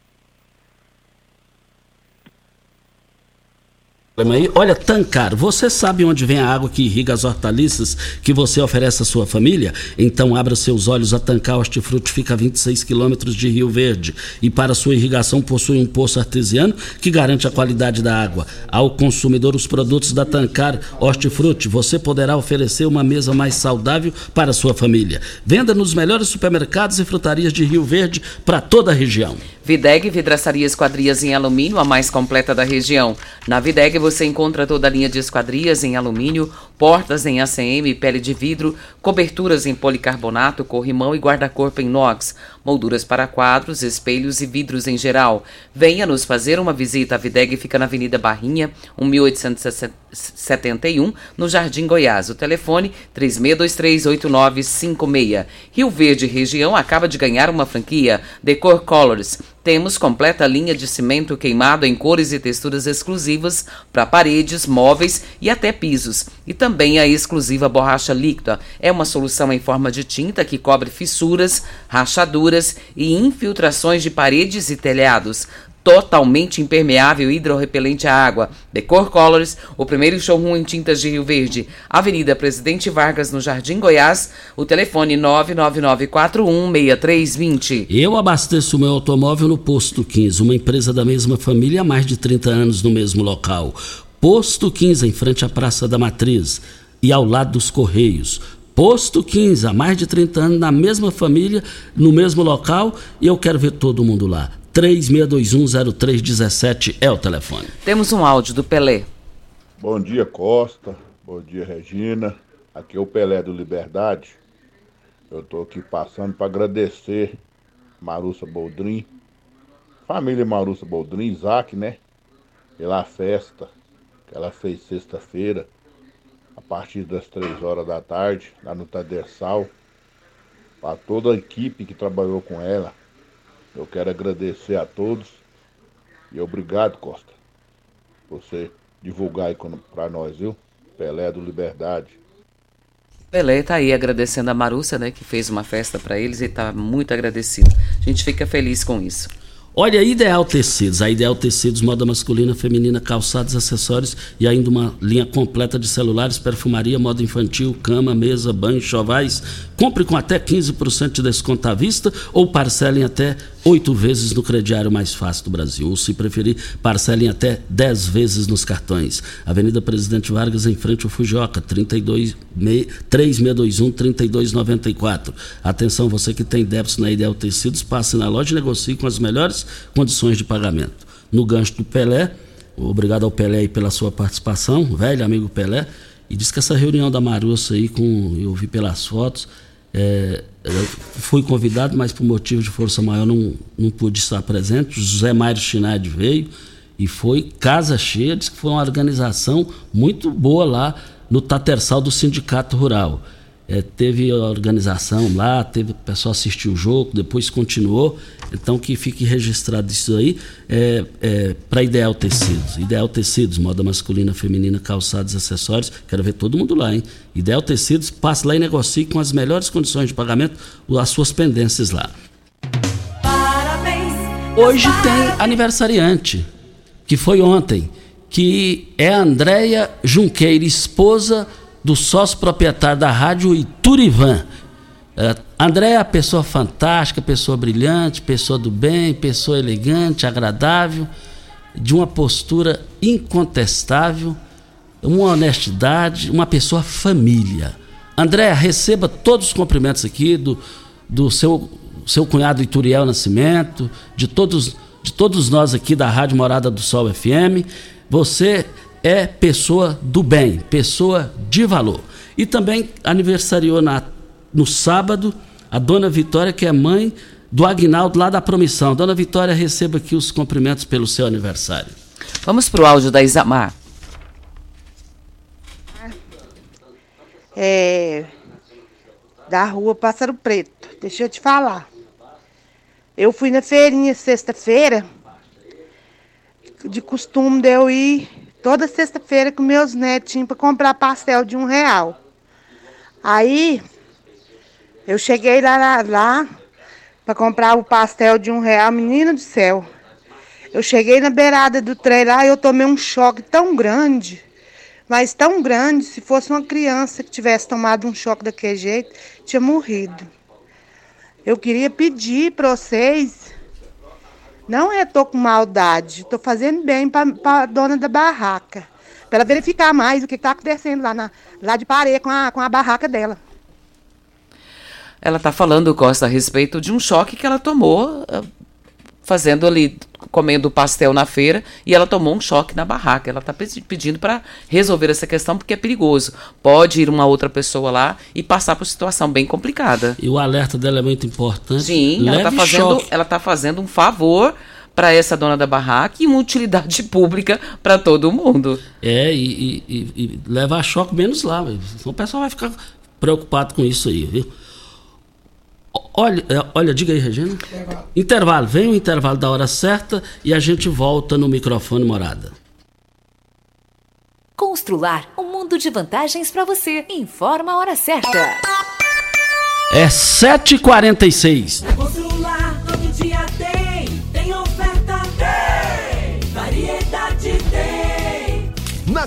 Speaker 3: Aí. Olha, Tancar, você sabe onde vem a água que irriga as hortaliças que você oferece à sua família? Então abra seus olhos a Tancar Hortifruti, fica a 26 quilômetros de Rio Verde e para sua irrigação possui um poço artesiano que garante a qualidade da água. Ao consumidor os produtos da Tancar Hortifruti, você poderá oferecer uma mesa mais saudável para sua família. Venda nos melhores supermercados e frutarias de Rio Verde para toda a região.
Speaker 4: Videg Vidraçaria Esquadrias em Alumínio, a mais completa da região. Na Videg você encontra toda a linha de esquadrias em alumínio, portas em ACM, pele de vidro, coberturas em policarbonato, corrimão e guarda-corpo em inox. Molduras para quadros, espelhos e vidros em geral. Venha nos fazer uma visita. A Videg fica na Avenida Barrinha, 1871, no Jardim Goiás. O telefone 36238956. Rio Verde Região acaba de ganhar uma franquia Decor Colors. Temos completa linha de cimento queimado em cores e texturas exclusivas para paredes, móveis e até pisos. E também a exclusiva borracha líquida. É uma solução em forma de tinta que cobre fissuras, rachaduras e infiltrações de paredes e telhados totalmente impermeável e hidrorrepelente à água. Decor Colors, o primeiro showroom em tintas de Rio Verde. Avenida Presidente Vargas, no Jardim Goiás. O telefone 999416320.
Speaker 3: Eu abasteço meu automóvel no Posto 15, uma empresa da mesma família há mais de 30 anos no mesmo local. Posto 15, em frente à Praça da Matriz e ao lado dos Correios. Posto 15, há mais de 30 anos, na mesma família, no mesmo local, e eu quero ver todo mundo lá. 36210317 é o telefone.
Speaker 4: Temos um áudio do Pelé.
Speaker 21: Bom dia, Costa. Bom dia, Regina. Aqui é o Pelé do Liberdade. Eu estou aqui passando para agradecer Marussa Boldrin, família Marussa Boldrin, Isaac, né? Pela festa que ela fez sexta-feira, a partir das três horas da tarde, lá no Tadersal. Para toda a equipe que trabalhou com ela, eu quero agradecer a todos e obrigado, Costa, por você divulgar aí para nós, viu? Pelé do Liberdade.
Speaker 4: Pelé tá aí agradecendo a Marúcia, né, que fez uma festa para eles e tá muito agradecido. A gente fica feliz com isso.
Speaker 3: Olha, Ideal Tecidos. A Ideal Tecidos, moda masculina, feminina, calçados, acessórios e ainda uma linha completa de celulares, perfumaria, moda infantil, cama, mesa, banho, chovais. Compre com até 15% de desconto à vista ou parcelem até oito vezes no crediário mais fácil do Brasil. Ou, se preferir, parcelem até 10 vezes nos cartões. Avenida Presidente Vargas, em frente ao Fujoca, 32, 3621-3294. Atenção, você que tem débitos na Ideal Tecidos, passe na loja e negocie com as melhores condições de pagamento. No gancho do Pelé, obrigado ao Pelé pela sua participação, velho amigo Pelé, e diz que essa reunião da Marussa aí, com, eu vi pelas fotos, é, fui convidado, mas por motivo de força maior não, não pude estar presente. José Mário Schneider veio e foi casa cheia, disse que foi uma organização muito boa lá no Tatersal do Sindicato Rural. É, teve a organização lá, teve o pessoal assistiu o jogo, depois continuou. Então que fique registrado isso aí é, é, para Ideal Tecidos. Ideal Tecidos, moda masculina, feminina, calçados, acessórios. Quero ver todo mundo lá, hein? Ideal Tecidos, passe lá e negocie com as melhores condições de pagamento as suas pendências lá.
Speaker 7: Parabéns.
Speaker 3: Hoje tem aniversariante, que foi ontem, que é a Andréia Junqueira, esposa do sócio proprietário da rádio Iturivan. É, André é pessoa fantástica, pessoa brilhante, pessoa do bem, pessoa elegante, agradável, de uma postura incontestável, uma honestidade, uma pessoa família. André, receba todos os cumprimentos aqui do, do seu, seu cunhado Ituriel Nascimento, de todos, de todos nós aqui da Rádio Morada do Sol FM. Você é pessoa do bem, pessoa de valor. E também aniversariou na, no sábado a dona Vitória, que é mãe do Agnaldo lá da Promissão. Dona Vitória, receba aqui os cumprimentos pelo seu aniversário.
Speaker 4: Vamos pro áudio da Isamar.
Speaker 22: É, da rua Pássaro Preto. Deixa eu te falar. Eu fui na feirinha sexta-feira. De costume de eu ir toda sexta-feira com meus netinhos para comprar pastel de um real. Aí eu cheguei lá, lá, lá para comprar o pastel de um real, menino do céu. Eu cheguei na beirada do trem lá e eu tomei um choque tão grande, mas tão grande, se fosse uma criança que tivesse tomado um choque daquele jeito, tinha morrido. Eu queria pedir para vocês, não é tô com maldade, tô fazendo bem para a dona da barraca, para ela verificar mais o que está acontecendo lá, na, lá de Pareia com a, com a barraca dela.
Speaker 4: Ela está falando, Costa, a respeito de um choque que ela tomou, ah, fazendo ali, comendo pastel na feira e ela tomou um choque na barraca. Ela está pedindo para resolver essa questão porque é perigoso. Pode ir uma outra pessoa lá e passar por situação bem complicada.
Speaker 3: E o alerta dela é muito importante.
Speaker 4: Sim, ela está fazendo, ela tá fazendo um favor para essa dona da barraca e uma utilidade pública para todo mundo.
Speaker 3: É, e, e, e, leva a choque menos lá. O pessoal vai ficar preocupado com isso aí, viu? Olha, é, olha, diga aí, Regina. Intervalo. intervalo. Vem o intervalo da hora certa e a gente volta no microfone morada.
Speaker 7: Constrular um mundo de vantagens para você. Informa a hora certa.
Speaker 3: É 7h46.
Speaker 5: Constrular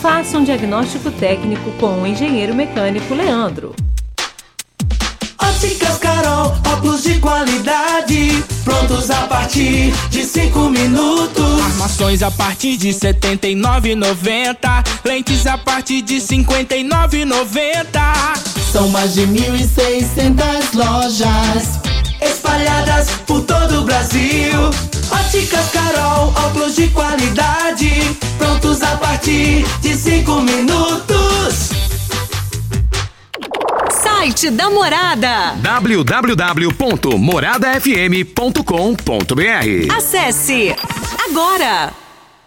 Speaker 23: Faça um diagnóstico técnico com o engenheiro mecânico Leandro.
Speaker 5: Óticas Carol, óculos de qualidade, prontos a partir de 5 minutos.
Speaker 24: Armações a partir de R$ 79,90, lentes a partir de R$ 59,90.
Speaker 5: São mais de 1.600 lojas espalhadas por todo o Brasil. Óticas Carol, óculos de qualidade, prontos a partir de cinco minutos.
Speaker 25: Site da Morada
Speaker 26: www.moradafm.com.br
Speaker 25: Acesse agora!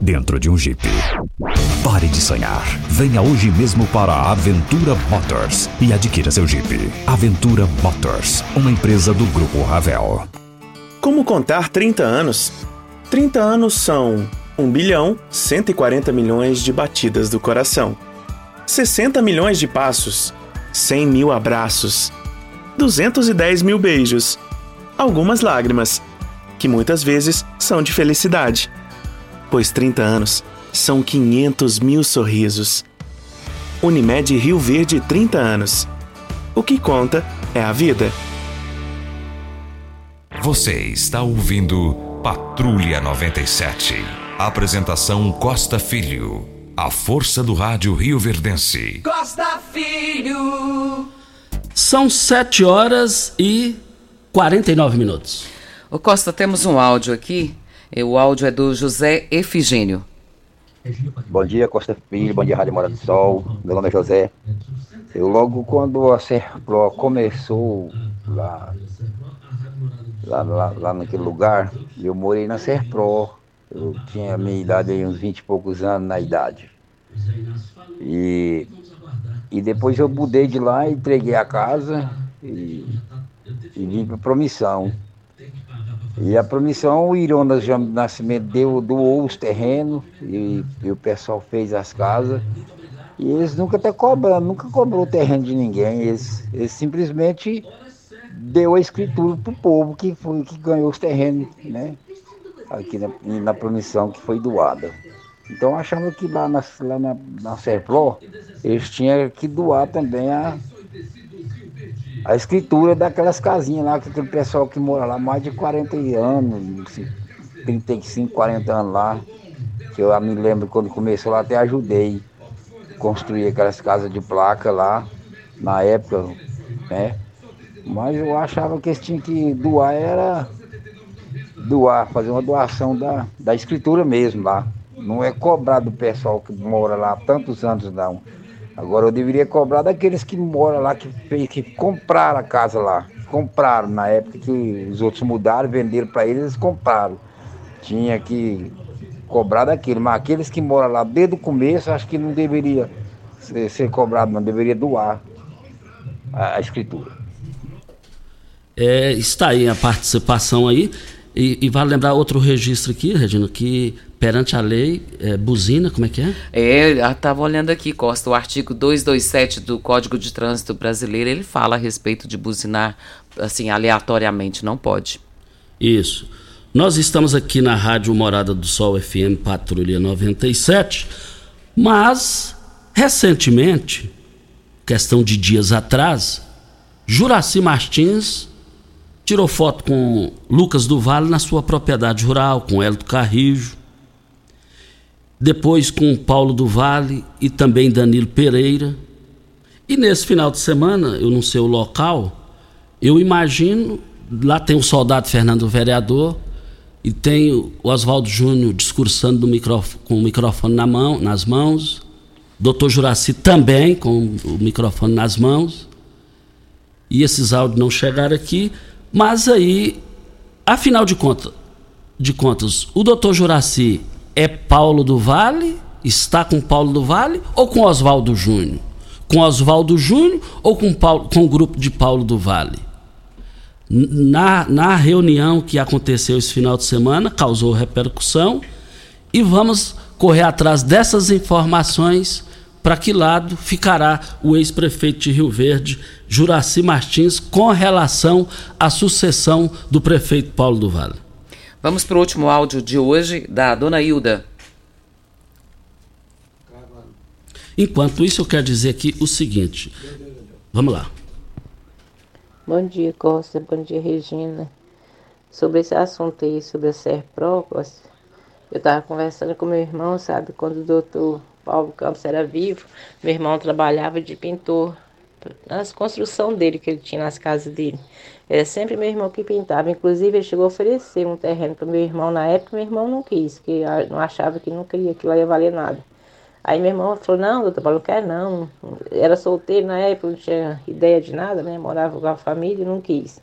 Speaker 27: dentro de um Jeep. Pare de sonhar. Venha hoje mesmo para a Aventura Motors e adquira seu Jeep. Aventura Motors, uma empresa do Grupo Ravel.
Speaker 16: Como contar 30 anos? 30 anos são 1 bilhão 140 milhões de batidas do coração, 60 milhões de passos, 100 mil abraços, 210 mil beijos, algumas lágrimas, que muitas vezes são de felicidade. Pois 30 anos são 500 mil sorrisos. Unimed Rio Verde 30 anos. O que conta é a vida.
Speaker 20: Você está ouvindo Patrulha 97. Apresentação Costa Filho. A força do rádio Rio Verdense.
Speaker 5: Costa Filho.
Speaker 3: São 7 horas e 49 minutos.
Speaker 4: Ô Costa, temos um áudio aqui. O áudio é do José Efigênio.
Speaker 28: Bom dia, Costa Filho. Bom dia, Rádio Mora do Sol. Meu nome é José. Eu logo quando a Serpro começou lá, lá, lá, lá naquele lugar, eu morei na Serpro. Eu tinha a minha idade aí, uns 20 e poucos anos na idade. E, e depois eu mudei de lá, entreguei a casa e, e vim para promissão. E a promissão, o Ironas Nascimento deu, doou os terrenos e, e, o pessoal fez as casas. E eles nunca até cobrando, nunca cobrou o terreno de ninguém. Eles, eles simplesmente deu a escritura para o povo que, foi, que ganhou os terrenos, né? aqui na, na promissão que foi doada. Então achava que lá na, lá na, na Serpro, eles tinham que doar também a, a escritura daquelas casinhas lá, que aquele pessoal que mora lá mais de 40 anos, 35, 40 anos lá, que eu me lembro quando começou lá, até ajudei a construir aquelas casas de placa lá, na época, né? Mas eu achava que eles tinham que doar, era doar, fazer uma doação da, da escritura mesmo lá. Não é cobrar do pessoal que mora lá há tantos anos, não. Agora eu deveria cobrar daqueles que moram lá, que, que compraram a casa lá. Compraram, na época que os outros mudaram, venderam para eles, eles compraram. Tinha que cobrar daquele, mas aqueles que moram lá desde o começo, acho que não deveria ser, ser cobrado, não, deveria doar a, a escritura.
Speaker 3: É, está aí a participação aí. E, e, vale lembrar outro registro aqui, Regina, que perante a lei, é, buzina, como é que é?
Speaker 4: É, estava olhando aqui, Costa, o artigo 227 do Código de Trânsito Brasileiro, ele fala a respeito de buzinar, assim, aleatoriamente, não pode.
Speaker 3: Isso. Nós estamos aqui na Rádio Morada do Sol FM Patrulha 97, mas, recentemente, questão de dias atrás, Juraci Martins tirou foto com Lucas do Vale na sua propriedade rural, com Hélio Carrijo, depois com Paulo do Vale e também Danilo Pereira. E nesse final de semana, eu não sei o local, eu imagino, lá tem o soldado Fernando Vereador e tem o Oswaldo Júnior discursando com o microfone na mão, nas mãos, doutor Juraci também com o microfone nas mãos. E esses áudios não chegaram aqui. Mas aí, afinal de contas, de contas, o doutor Juraci é Paulo do Vale? Está com Paulo do Vale ou com Oswaldo Júnior? Com Oswaldo Júnior ou com, Paulo, com o grupo de Paulo do Vale? Na, na reunião que aconteceu esse final de semana, causou repercussão e vamos correr atrás dessas informações para que lado ficará o ex-prefeito de Rio Verde, Juraci Martins, com relação à sucessão do prefeito Paulo do Vale.
Speaker 4: Vamos para o último áudio de hoje, da dona Hilda.
Speaker 3: Enquanto isso, eu quero dizer aqui o seguinte. Vamos lá.
Speaker 29: Bom dia, Costa. Bom dia, Regina. Sobre esse assunto aí, sobre a Serpro, Costa, eu estava conversando com meu irmão, sabe, quando o doutor Paulo Campos era vivo, meu irmão trabalhava de pintor nas construção dele que ele tinha nas casas dele. Era sempre meu irmão que pintava. Inclusive, ele chegou a oferecer um terreno para meu irmão na época, meu irmão não quis, porque não achava que não queria, que lá ia valer nada. Aí meu irmão falou, não, doutor Paulo, não quer não. Era solteiro na época, não tinha ideia de nada, né? Morava com a família e não quis.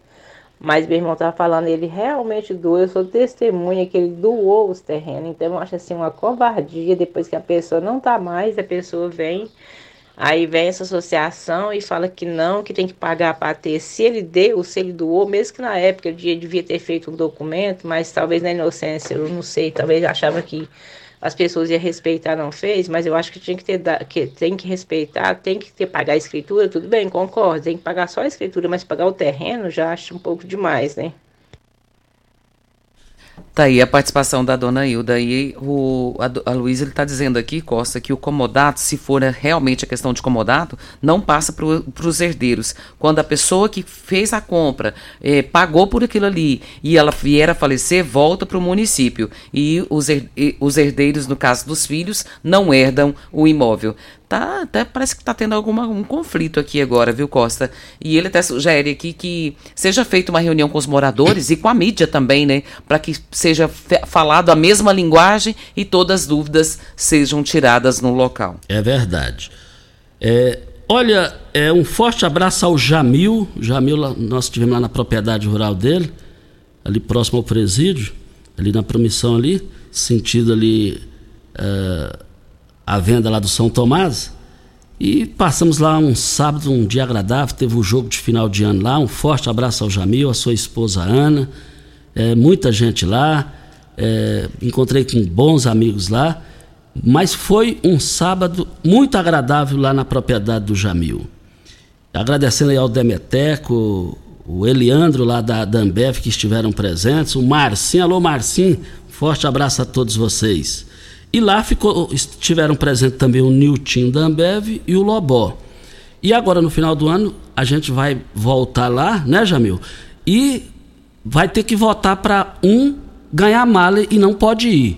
Speaker 29: Mas meu irmão estava falando, ele realmente doou, eu sou testemunha que ele doou os terrenos. Então eu acho assim uma covardia, depois que a pessoa não está mais, a pessoa vem, aí vem essa associação e fala que não, que tem que pagar para ter. Se ele deu, se ele doou, mesmo que na época ele devia ter feito um documento, mas talvez na inocência, eu não sei, talvez achava que as pessoas iam respeitar, não fez, mas eu acho que tinha que ter, que tem que respeitar, tem que ter, pagar a escritura, tudo bem, concordo, tem que pagar só a escritura, mas pagar o terreno já acho um pouco demais, né?
Speaker 4: Tá aí a participação da dona Hilda. E o, a, a Luísa está dizendo aqui, Costa, que o comodato, se for realmente a questão de comodato, não passa para os herdeiros. Quando a pessoa que fez a compra eh, pagou por aquilo ali e ela vier a falecer, volta para o município. E os, os herdeiros, no caso dos filhos, não herdam o imóvel tá até parece que está tendo algum um conflito aqui agora, viu, Costa? E ele até sugere aqui que seja feita uma reunião com os moradores e com a mídia também, né, para que seja falado a mesma linguagem e todas as dúvidas sejam tiradas no local.
Speaker 3: É verdade. É, olha, é um forte abraço ao Jamil. Jamil, nós estivemos lá na propriedade rural dele, ali próximo ao presídio, ali na promissão ali, sentido ali. Uh, a venda lá do São Tomás. E passamos lá um sábado, um dia agradável, teve o um jogo de final de ano lá. Um forte abraço ao Jamil, a sua esposa Ana, é, muita gente lá. É, encontrei com bons amigos lá, mas foi um sábado muito agradável lá na propriedade do Jamil. Agradecendo aí ao Demeteco, o Eliandro lá da, da que estiveram presentes, o Marcinho, alô Marcinho, Forte abraço a todos vocês. E lá ficou, estiveram presentes também o Nilton da Ambev e o Lobó. E agora no final do ano a gente vai voltar lá, né, Jamil? E vai ter que votar para um ganhar mala e não pode ir.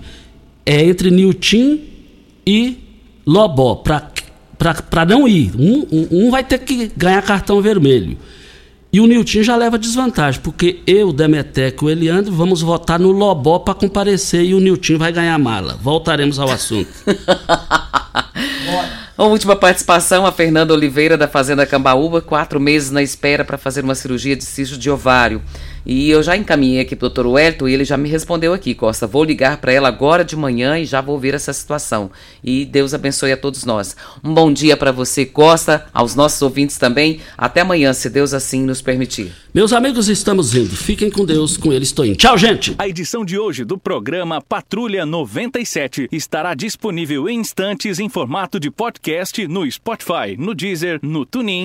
Speaker 3: É entre Nilton e Lobó, para não ir. Um, um, um vai ter que ganhar cartão vermelho. E o Nilton já leva desvantagem, porque eu, Demeteco e o Eliandro vamos votar no Lobó para comparecer e o Nilton vai ganhar mala. Voltaremos ao assunto.
Speaker 4: A última participação, a Fernanda Oliveira, da Fazenda Cambaúba, quatro meses na espera para fazer uma cirurgia de cisto de ovário. E eu já encaminhei aqui para o doutor Wellington e ele já me respondeu aqui, Costa. Vou ligar para ela agora de manhã e já vou ver essa situação. E Deus abençoe a todos nós. Um bom dia para você, Costa, aos nossos ouvintes também. Até amanhã, se Deus assim nos permitir.
Speaker 3: Meus amigos, estamos indo. Fiquem com Deus, com ele estou indo. Tchau, gente!
Speaker 30: A edição de hoje do programa Patrulha 97 estará disponível em instantes em formato de podcast no Spotify, no Deezer, no TuneIn